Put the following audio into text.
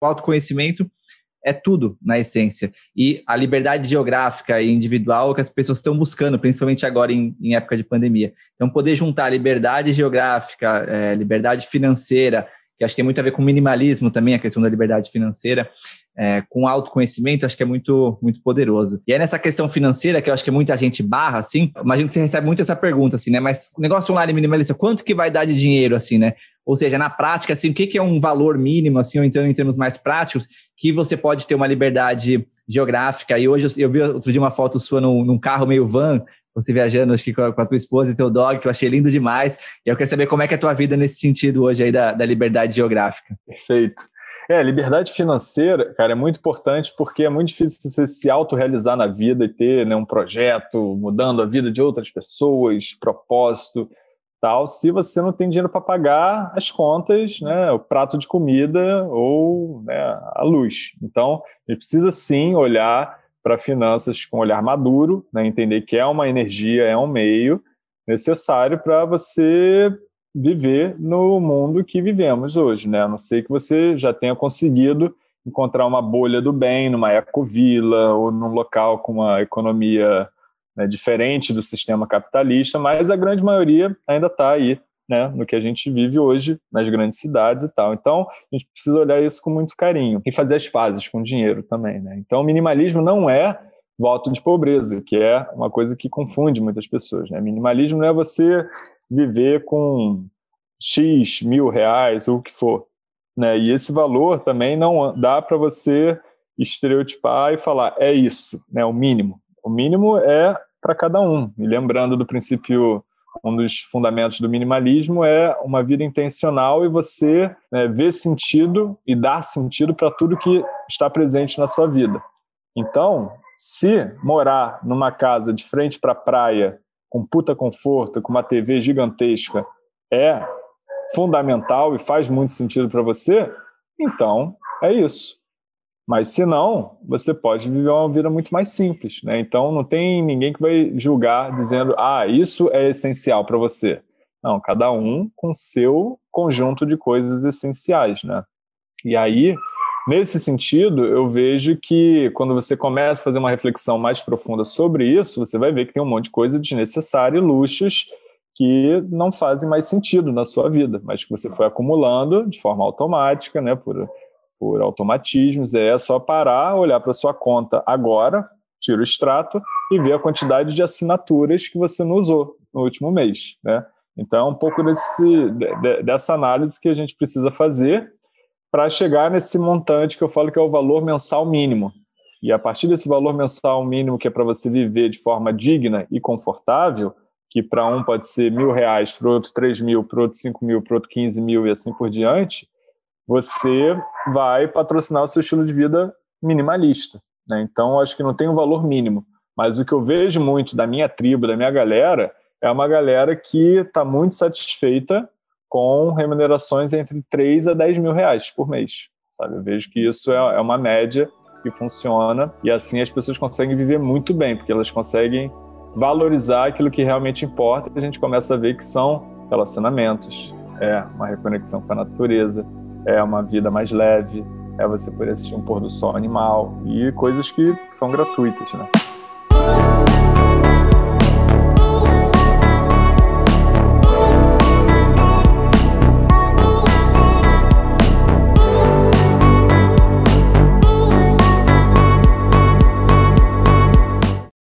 O autoconhecimento é tudo na essência. E a liberdade geográfica e individual que as pessoas estão buscando, principalmente agora em, em época de pandemia. Então, poder juntar liberdade geográfica, é, liberdade financeira, que acho que tem muito a ver com minimalismo também, a questão da liberdade financeira, é, com autoconhecimento, acho que é muito, muito poderoso. E é nessa questão financeira que eu acho que muita gente barra, assim, imagino que você recebe muito essa pergunta, assim, né? Mas negócio online minimalista, quanto que vai dar de dinheiro, assim, né? Ou seja, na prática, assim, o que, que é um valor mínimo, assim, ou então em termos mais práticos, que você pode ter uma liberdade geográfica. E hoje eu, vi outro dia uma foto sua num, num carro meio van, você viajando acho que com a, com a, tua esposa e teu dog, que eu achei lindo demais. E eu quero saber como é que é a tua vida nesse sentido hoje aí da, da liberdade geográfica. Perfeito. É, liberdade financeira, cara, é muito importante porque é muito difícil você se autorrealizar na vida e ter né, um projeto mudando a vida de outras pessoas, propósito, tal, se você não tem dinheiro para pagar as contas, né, o prato de comida ou né, a luz. Então, a gente precisa sim olhar para finanças com um olhar maduro, né, entender que é uma energia, é um meio necessário para você viver no mundo que vivemos hoje, né? A não ser que você já tenha conseguido encontrar uma bolha do bem numa ecovila ou num local com uma economia né, diferente do sistema capitalista, mas a grande maioria ainda está aí né, no que a gente vive hoje nas grandes cidades e tal. Então, a gente precisa olhar isso com muito carinho e fazer as pazes com o dinheiro também. Né? Então, o minimalismo não é voto de pobreza, que é uma coisa que confunde muitas pessoas. Né? Minimalismo não é você viver com X mil reais ou o que for. Né? E esse valor também não dá para você estereotipar e falar é isso, né? o mínimo. O mínimo é para cada um. E lembrando do princípio um dos fundamentos do minimalismo é uma vida intencional e você né, ver sentido e dar sentido para tudo que está presente na sua vida. Então, se morar numa casa de frente para a praia, com puta conforto, com uma TV gigantesca, é fundamental e faz muito sentido para você, então é isso. Mas se não, você pode viver uma vida muito mais simples, né? Então não tem ninguém que vai julgar dizendo: "Ah, isso é essencial para você". Não, cada um com seu conjunto de coisas essenciais, né? E aí, nesse sentido, eu vejo que quando você começa a fazer uma reflexão mais profunda sobre isso, você vai ver que tem um monte de coisa desnecessária e luxos que não fazem mais sentido na sua vida, mas que você foi acumulando de forma automática, né, por por automatismos, é só parar, olhar para sua conta agora, tira o extrato e ver a quantidade de assinaturas que você não usou no último mês, né? Então, é um pouco desse, de, dessa análise que a gente precisa fazer para chegar nesse montante que eu falo que é o valor mensal mínimo. E a partir desse valor mensal mínimo que é para você viver de forma digna e confortável, que para um pode ser mil reais, para outro três mil, para outro cinco mil, para outro quinze mil e assim por diante, você vai patrocinar o seu estilo de vida minimalista. Né? Então, acho que não tem um valor mínimo. Mas o que eu vejo muito da minha tribo, da minha galera, é uma galera que está muito satisfeita com remunerações entre 3 a 10 mil reais por mês. Sabe? Eu vejo que isso é, é uma média que funciona e assim as pessoas conseguem viver muito bem, porque elas conseguem valorizar aquilo que realmente importa e a gente começa a ver que são relacionamentos, é uma reconexão com a natureza, é uma vida mais leve, é você poder assistir um pôr do sol animal e coisas que são gratuitas, né?